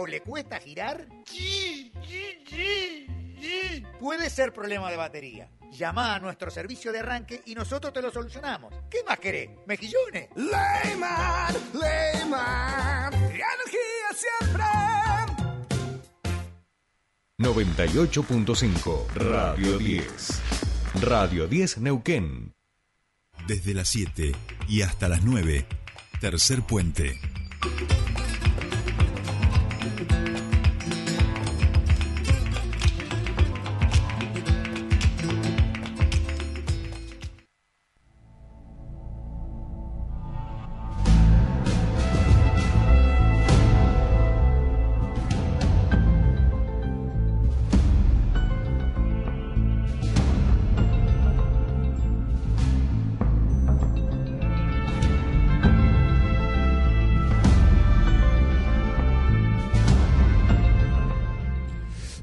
o le cuesta girar? Puede ser problema de batería. Llama a nuestro servicio de arranque y nosotros te lo solucionamos. ¿Qué más querés? ¿Mejillones? Leyman, Leyman, energía siempre. 98.5 Radio 10. Radio 10 Neuquén. Desde las 7 y hasta las 9, tercer puente.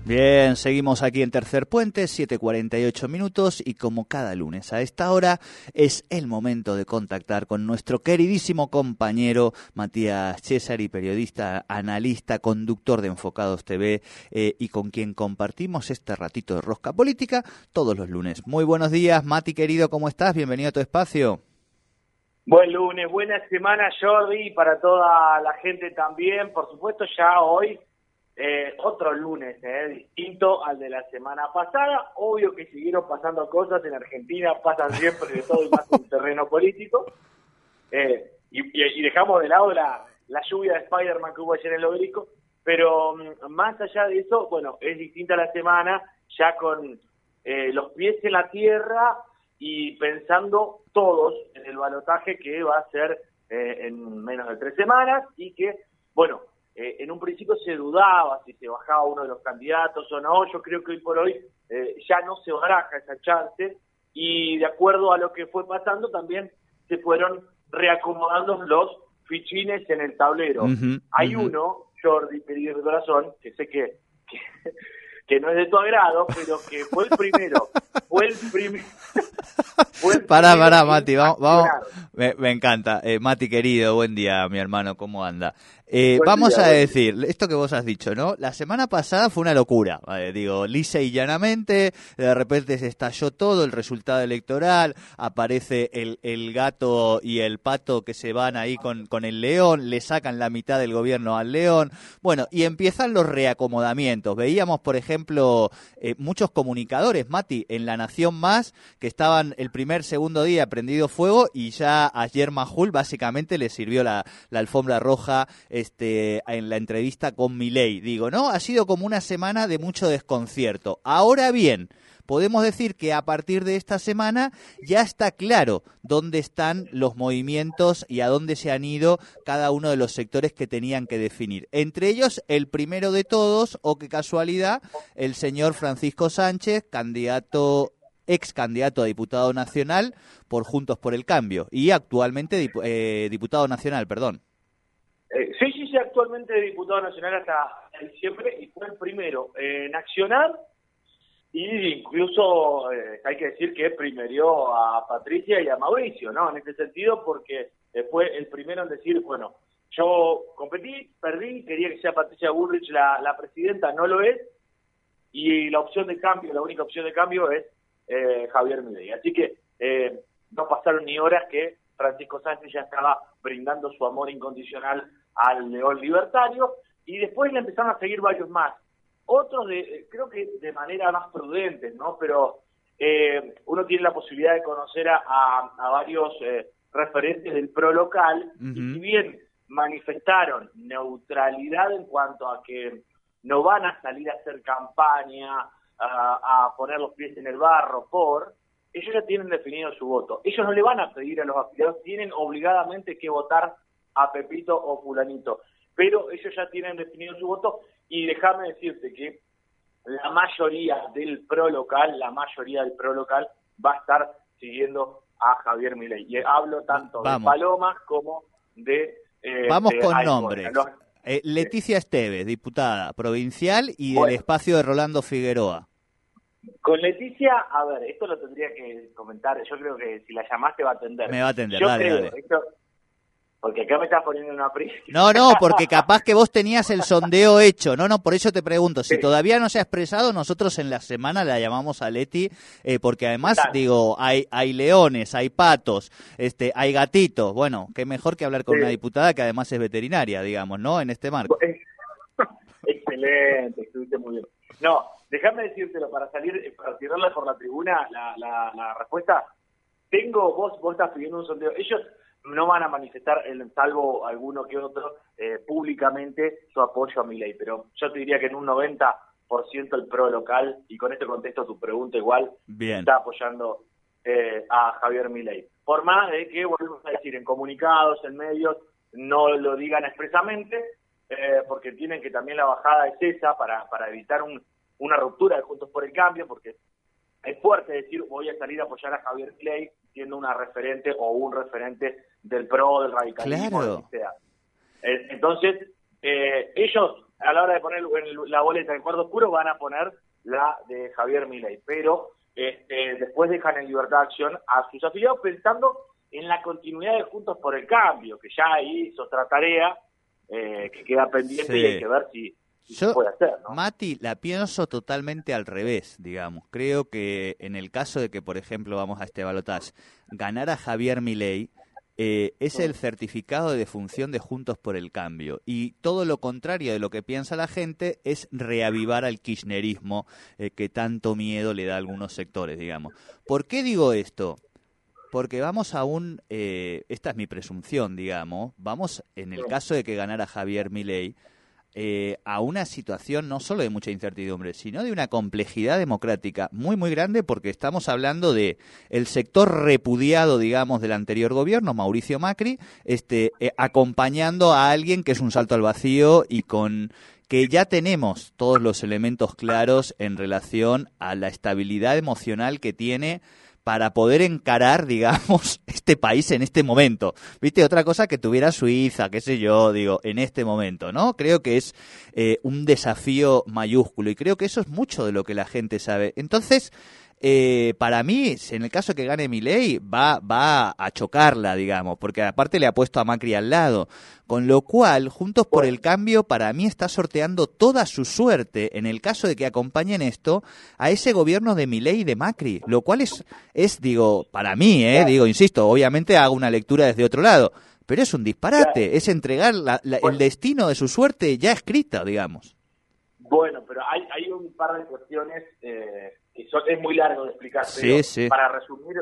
Bien, seguimos aquí en Tercer Puente, 7.48 minutos y como cada lunes a esta hora es el momento de contactar con nuestro queridísimo compañero Matías Cesari, periodista, analista, conductor de Enfocados TV eh, y con quien compartimos este ratito de rosca política todos los lunes. Muy buenos días, Mati querido, ¿cómo estás? Bienvenido a tu espacio. Buen lunes, buena semana Jordi, para toda la gente también, por supuesto ya hoy eh, otro lunes, eh, distinto al de la semana pasada. Obvio que siguieron pasando cosas en Argentina, pasan siempre de todo y más en terreno político. Eh, y, dejamos de lado la, la lluvia de Spider-Man que hubo ayer en el obelisco. Pero mm, más allá de eso, bueno, es distinta la semana, ya con eh, los pies en la tierra y pensando todos en el balotaje que va a ser eh, en menos de tres semanas y que, bueno, eh, en un principio se dudaba si se bajaba uno de los candidatos o no. Yo creo que hoy por hoy eh, ya no se baraja esa chance y de acuerdo a lo que fue pasando también se fueron reacomodando los fichines en el tablero. Hay uno, Jordi, querido de corazón, que sé que, que, no es de tu agrado, pero que fue el primero. fue el primero. Pará, pará, Mati, vamos, vamos. Me, me encanta. Eh, Mati, querido, buen día, mi hermano, ¿cómo anda? Eh, vamos a decir, esto que vos has dicho, ¿no? La semana pasada fue una locura, digo, lisa y llanamente, de repente se estalló todo, el resultado electoral, aparece el, el gato y el pato que se van ahí con, con el león, le sacan la mitad del gobierno al león, bueno, y empiezan los reacomodamientos. Veíamos, por ejemplo, eh, muchos comunicadores, Mati, en La Nación Más, que estaban el primer, segundo día prendido fuego y ya ayer Majul básicamente le sirvió la, la alfombra roja este, en la entrevista con Milei. Digo, ¿no? Ha sido como una semana de mucho desconcierto. Ahora bien, podemos decir que a partir de esta semana ya está claro dónde están los movimientos y a dónde se han ido cada uno de los sectores que tenían que definir. Entre ellos, el primero de todos, o qué casualidad, el señor Francisco Sánchez, candidato ex candidato a diputado nacional por Juntos por el Cambio y actualmente eh, diputado nacional, perdón. Eh, sí, sí, sí, actualmente diputado nacional hasta diciembre y fue el primero en accionar y incluso eh, hay que decir que primerió a Patricia y a Mauricio, ¿no? En este sentido, porque eh, fue el primero en decir, bueno, yo competí, perdí, quería que sea Patricia Bullrich la, la presidenta, no lo es, y la opción de cambio, la única opción de cambio es eh, Javier Milei. Así que no pasaron ni horas que Francisco Sánchez ya estaba brindando su amor incondicional al león libertario, y después le empezaron a seguir varios más. Otros, de, creo que de manera más prudente, ¿no? Pero eh, uno tiene la posibilidad de conocer a, a, varios eh, referentes del pro local, y si bien manifestaron neutralidad en cuanto a que no van a salir a hacer campaña, a, a poner los pies en el barro por, ellos ya tienen definido su voto. Ellos no le van a pedir a los afiliados, tienen obligadamente que votar a Pepito o Fulanito. Pero ellos ya tienen definido su voto y déjame decirte que la mayoría del pro local, la mayoría del pro local va a estar siguiendo a Javier Milei. Y hablo tanto de Palomas como de... Eh, Vamos con nombres. Eh, Leticia Esteves, diputada provincial y del espacio de Rolando Figueroa. Con Leticia, a ver, esto lo tendría que comentar. Yo creo que si la llamaste va a atender. Me va a atender, dale, dale Porque acá me estás poniendo una prisa. No, no, porque capaz que vos tenías el sondeo hecho. No, no, por eso te pregunto. Si todavía no se ha expresado, nosotros en la semana la llamamos a Leti, eh, porque además, digo, hay, hay leones, hay patos, este, hay gatitos. Bueno, qué mejor que hablar con una diputada que además es veterinaria, digamos, ¿no? En este marco. Excelente, estuviste muy bien. No, déjame decírtelo, para salir, para tirarla por la tribuna, la, la, la respuesta, tengo, vos, vos estás pidiendo un sondeo. Ellos no van a manifestar, salvo alguno que otro, eh, públicamente su apoyo a mi ley, pero yo te diría que en un 90% el pro local, y con este contexto tu pregunta igual, está apoyando eh, a Javier Milei. Por más de que, volvemos a decir, en comunicados, en medios, no lo digan expresamente, eh, porque tienen que también la bajada es esa para, para evitar un, una ruptura de Juntos por el Cambio, porque es fuerte decir voy a salir a apoyar a Javier Clay siendo una referente o un referente del PRO, del radicalismo, claro. sea. Eh, entonces, eh, ellos a la hora de poner la boleta en cuarto oscuro van a poner la de Javier Milei, pero este, después dejan en libertad de acción a sus afiliados pensando en la continuidad de Juntos por el Cambio, que ya hizo otra tarea eh, que queda pendiente y hay que ver si, yo, Mati, la pienso totalmente al revés, digamos. Creo que en el caso de que, por ejemplo, vamos a este balotaje, ganara Javier Milei, eh, es el certificado de defunción de Juntos por el Cambio. Y todo lo contrario de lo que piensa la gente es reavivar al kirchnerismo eh, que tanto miedo le da a algunos sectores, digamos. ¿Por qué digo esto? Porque vamos a un, eh, esta es mi presunción, digamos, vamos en el caso de que ganara Javier Milei, eh, a una situación no solo de mucha incertidumbre, sino de una complejidad democrática muy, muy grande, porque estamos hablando de el sector repudiado, digamos, del anterior gobierno, Mauricio Macri, este, eh, acompañando a alguien que es un salto al vacío y con que ya tenemos todos los elementos claros en relación a la estabilidad emocional que tiene para poder encarar, digamos, este país en este momento. ¿Viste? Otra cosa que tuviera Suiza, qué sé yo, digo, en este momento, ¿no? Creo que es eh, un desafío mayúsculo y creo que eso es mucho de lo que la gente sabe. Entonces, eh, para mí, en el caso que gane mi ley, va, va a chocarla, digamos, porque aparte le ha puesto a Macri al lado. Con lo cual, Juntos por el Cambio, para mí está sorteando toda su suerte, en el caso de que acompañen esto, a ese gobierno de Milei y de Macri. Lo cual es, es digo, para mí, eh, digo, insisto, obviamente hago una lectura desde otro lado, pero es un disparate, es entregar el destino de su suerte ya escrita, digamos. Bueno, pero hay, hay un par de cuestiones eh, es muy largo de explicar, pero para resumir,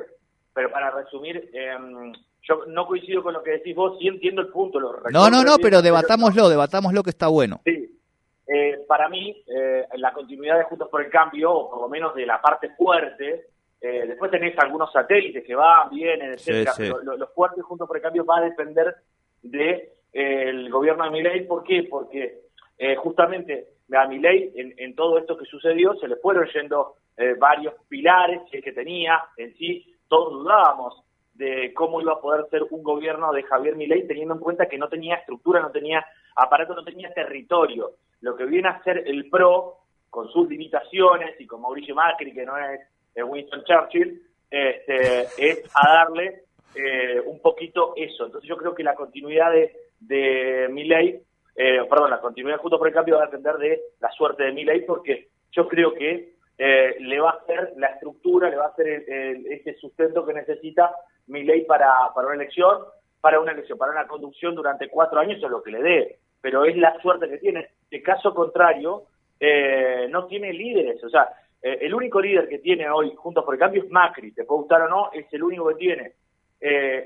pero para resumir, em, yo no coincido con lo que decís vos, sí entiendo el punto. Lo no, no, no, pero debatámoslo, debatámoslo que está bueno. Sí, eh, para mí, eh, la continuidad de Juntos por el Cambio, o por lo menos de la parte fuerte, eh, después tenés algunos satélites que van, vienen, etcétera, pero los fuertes Juntos por el Cambio va a depender de el gobierno de Milei, ¿por qué? Porque justamente a Milei en, en todo esto que sucedió se le fueron yendo eh, varios pilares que tenía en sí, todos dudábamos de cómo iba a poder ser un gobierno de Javier Milei teniendo en cuenta que no tenía estructura, no tenía aparato, no tenía territorio. Lo que viene a ser el PRO, con sus limitaciones y con Mauricio Macri, que no es Winston Churchill, este, es a darle eh, un poquito eso. Entonces yo creo que la continuidad de, de Milei, eh, perdón, la continuidad justo por el cambio va a depender de la suerte de Milei, porque yo creo que eh, le va a hacer la estructura, le va a hacer ese sustento que necesita mi ley para, para una elección, para una elección, para una conducción durante cuatro años es lo que le dé, pero es la suerte que tiene. De caso contrario, eh, no tiene líderes, o sea, eh, el único líder que tiene hoy Juntos por el Cambio es Macri, te puede gustar o no, es el único que tiene.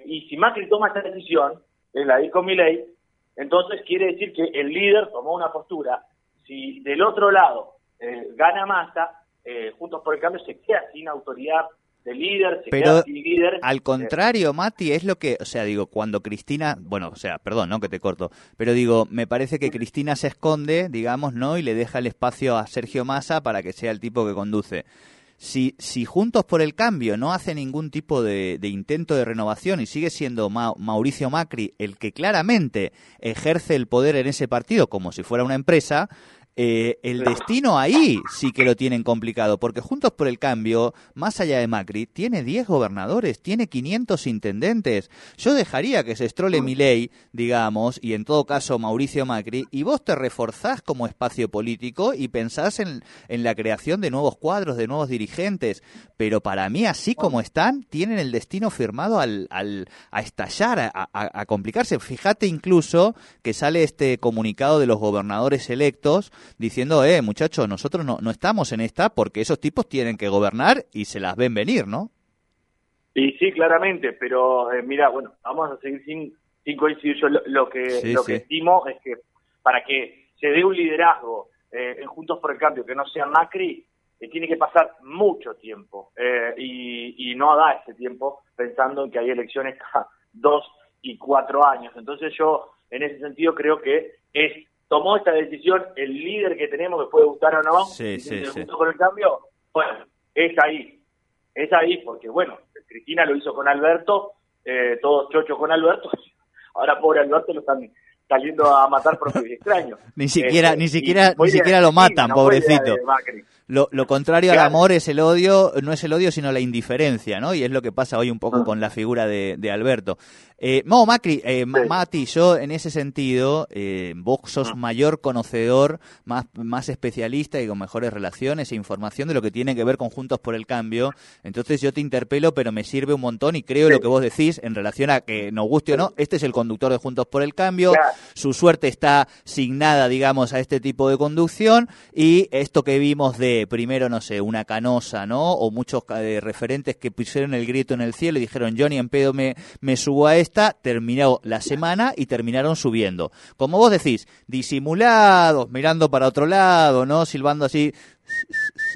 y si Macri toma esta decisión, la dijo mi ley, entonces quiere decir que el líder tomó una postura. Si del otro lado gana Massa, eh, Juntos por el Cambio se queda sin autoridad de líder, se queda sin líder. Al contrario, Mati, es lo que, o sea, digo, cuando Cristina, bueno, o sea, perdón, no que te corto, pero digo, me parece que Cristina se esconde, digamos, ¿no? Y le deja el espacio a Sergio Massa para que sea el tipo que conduce. Si, si Juntos por el Cambio no hace ningún tipo de, intento de renovación y sigue siendo Mauricio Macri el que claramente ejerce el poder en ese partido como si fuera una empresa, eh, el destino ahí sí que lo tienen complicado, porque Juntos por el Cambio, más allá de Macri, tiene 10 gobernadores, tiene 500 intendentes. Yo dejaría que se estrole mi ley, digamos, y en todo caso Mauricio Macri, y vos te reforzás como espacio político y pensás en, en la creación de nuevos cuadros, de nuevos dirigentes. Pero para mí, así como están, tienen el destino firmado al, al a estallar, a, a, a complicarse. Fíjate incluso que sale este comunicado de los gobernadores electos diciendo, eh, muchachos, nosotros no, no estamos en esta porque esos tipos tienen que gobernar y se las ven venir, ¿no? Y sí, claramente, pero eh, mira, bueno, vamos a seguir sin, sin coincidir. Yo lo, lo que, Sí, lo sí. que estimo es que para que se dé un liderazgo eh, en Juntos por el Cambio que no sea Macri, eh, tiene que pasar mucho tiempo. Eh, y, y no da ese tiempo pensando en que hay elecciones cada dos y cuatro años. Entonces yo, en ese sentido, creo que es tomó esta decisión el líder que tenemos, que puede gustar o no, Sí, y sí, de sí. Por el Cambio, bueno, es ahí. Es ahí porque, bueno, Cristina lo hizo con Alberto, eh, todos chochos con Alberto, ahora pobre Alberto lo están saliendo a matar propios extraños. Ni siquiera- Este, ni siquiera- ni siquiera lo matan, no pobrecito. Lo, lo contrario al amor es el odio, no es el odio, sino la indiferencia, ¿no? Y es lo que pasa hoy un poco con la figura de, de Alberto. Eh, no, Macri, eh, Ma- Sí. Mati, yo en ese sentido, eh, vos sos mayor conocedor, más, más especialista y con mejores relaciones e información de lo que tiene que ver con Juntos por el Cambio. Entonces yo te interpelo, pero me sirve un montón y creo lo que vos decís en relación a que nos guste o no, este es el conductor de Juntos por el Cambio, Claro. su suerte está signada, digamos, a este tipo de conducción y esto que vimos de primero, no sé, una canosa, ¿no? O muchos eh, referentes que pusieron el grito en el cielo y dijeron, Johnny, en pedo me, me subo a esta, terminó la semana y terminaron subiendo. Como vos decís, disimulados, mirando para otro lado, ¿no? Silbando así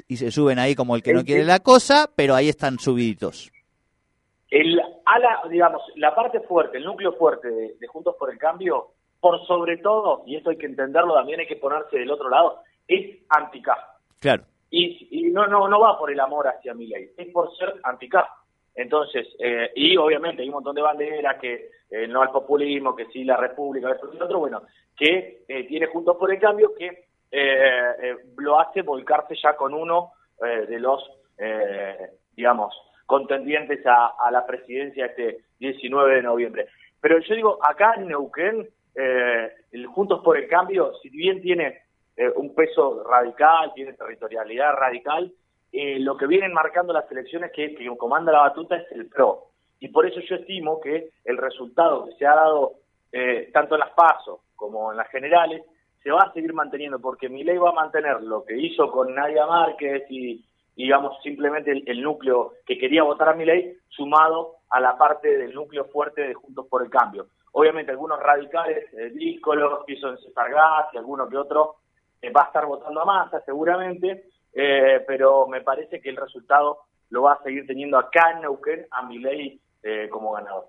y se suben ahí como el que no quiere la cosa, pero ahí están subiditos. El ala, digamos, la parte fuerte, el núcleo fuerte de, de Juntos por el Cambio, por sobre todo, y esto hay que entenderlo también, hay que ponerse del otro lado, es anti-K. Claro. Y, no, no, no va por el amor hacia mi ley, es por ser anti-K. Entonces, eh, y obviamente hay un montón de banderas que eh, no al populismo, que sí la república, esto y otro, bueno, que eh, tiene Juntos por el Cambio que eh, eh, lo hace volcarse ya con uno de los, digamos, contendientes a, a la presidencia este 19 de noviembre. Pero yo digo, acá en Neuquén, el Juntos por el Cambio, si bien tiene eh, un peso radical, tiene territorialidad radical, eh, lo que vienen marcando las elecciones que, que comanda la batuta es el PRO. Y por eso yo estimo que el resultado que se ha dado eh, tanto en las PASO como en las generales se va a seguir manteniendo, porque mi ley va a mantener lo que hizo con Nadia Márquez y, digamos, simplemente el, núcleo que quería votar a mi ley, sumado a la parte del núcleo fuerte de Juntos por el Cambio. Obviamente algunos radicales, eh, díscolos, piso en César Gas y alguno que otro va a estar votando a masa seguramente, eh, pero me parece que el resultado lo va a seguir teniendo acá en Neuquén a mi ley eh, como ganador.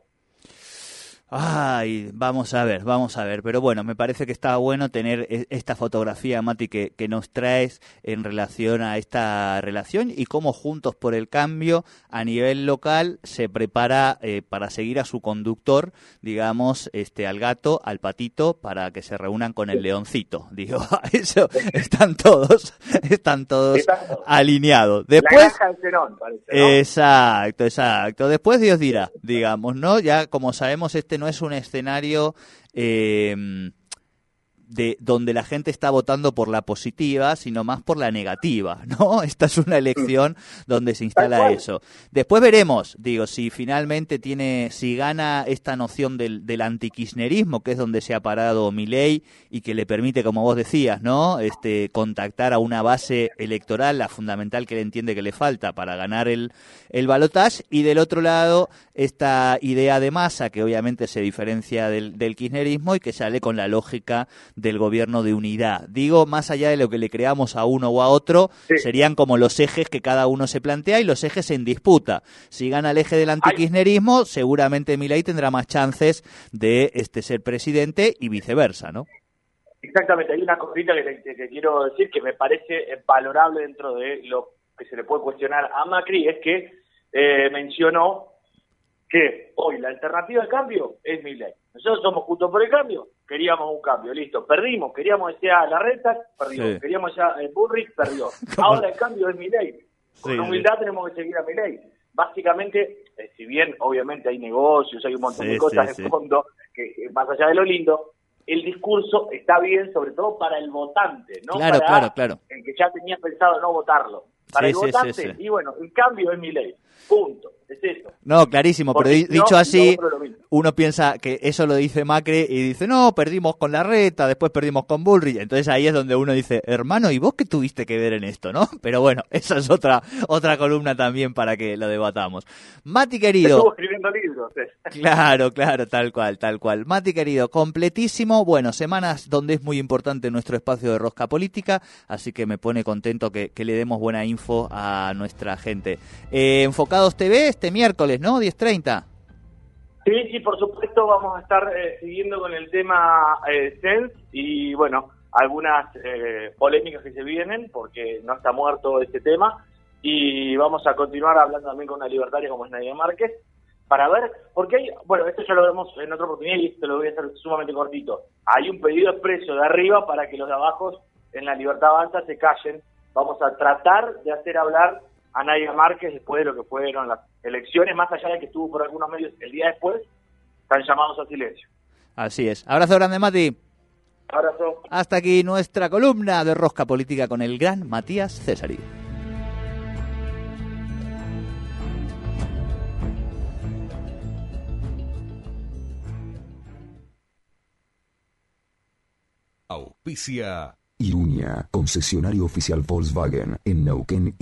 Ay, vamos a ver, vamos a ver. Pero bueno, me parece que está bueno tener e- esta fotografía, Mati, que, que nos traes en relación a esta relación y cómo Juntos por el Cambio a nivel local se prepara eh, para seguir a su conductor, digamos, este, al gato, al patito, para que se reúnan con el leoncito. Digo, eso están todos, están todos alineados. Después. Exacto, exacto. Después Dios dirá, digamos, ¿no? Ya como sabemos, este no es un escenario eh, de donde la gente está votando por la positiva, sino más por la negativa, ¿no? Esta es una elección donde se instala eso. Después veremos, digo, si finalmente tiene, si gana esta noción del, del antikirchnerismo, que es donde se ha parado Milei y que le permite, como vos decías, ¿no? Este, contactar a una base electoral, la fundamental que le entiende que le falta para ganar el, el balotaje, y del otro lado, esta idea de masa, que obviamente se diferencia del, del kirchnerismo y que sale con la lógica del gobierno de unidad. Digo, más allá de lo que le creamos a uno o a otro, Sí. serían como los ejes que cada uno se plantea y los ejes en disputa. Si gana el eje del antikirchnerismo, seguramente Milei tendrá más chances de este ser presidente y viceversa, ¿no? Exactamente, hay una cosita que, te- que quiero decir que me parece valorable dentro de lo que se le puede cuestionar a Macri, es que eh, mencionó que hoy la alternativa de cambio es mi ley. Nosotros somos juntos por el cambio queríamos un cambio, listo. Perdimos, queríamos que sea la reta, perdió. Sí. Queríamos que sea eh, Bullrich, perdió. Ahora el cambio es mi ley. Con Sí, humildad tenemos que seguir a mi ley. Básicamente, eh, si bien obviamente hay negocios, hay un montón de cosas de fondo, que, que más allá de lo lindo, el discurso está bien, sobre todo para el votante, no Claro, para claro, claro. el que ya tenía pensado no votarlo. Para el votante, y bueno, el cambio es mi ley. Punto. Es eso. No, clarísimo, pero Porque no, dicho así, uno piensa que eso lo dice Macri y dice, no, perdimos con la reta, después perdimos con Bullrich. Entonces ahí es donde uno dice, hermano, ¿y vos qué tuviste que ver en esto, no? Pero bueno, esa es otra, otra columna también para que lo debatamos. Mati Estuvo querido, escribiendo libros. eh. claro, claro, tal cual, tal cual. Mati querido, completísimo, bueno, semanas donde es muy importante nuestro espacio de rosca política, así que me pone contento que, que le demos buena info a nuestra gente. Eh, Enfocados TV este miércoles, ¿no? 10.30. Sí, sí, por supuesto, vamos a estar eh, siguiendo con el tema eh, y, bueno, algunas eh, polémicas que se vienen, porque no está muerto este tema. Y vamos a continuar hablando también con una libertaria como es Nadia Márquez, para ver, porque hay, bueno, esto ya lo vemos en otra oportunidad y esto lo voy a hacer sumamente cortito. Hay un pedido expreso de arriba para que los de abajo en la libertad avanza se callen. Vamos a tratar de hacer hablar a Nadia Márquez después de lo que fueron las elecciones, más allá de que estuvo por algunos medios el día después, están llamados a silencio. Así es. Abrazo grande, Mati. Abrazo. Hasta aquí nuestra columna de Rosca Política con el gran Matías Césari. Auspicia Irunia, concesionario oficial Volkswagen en Neuquén y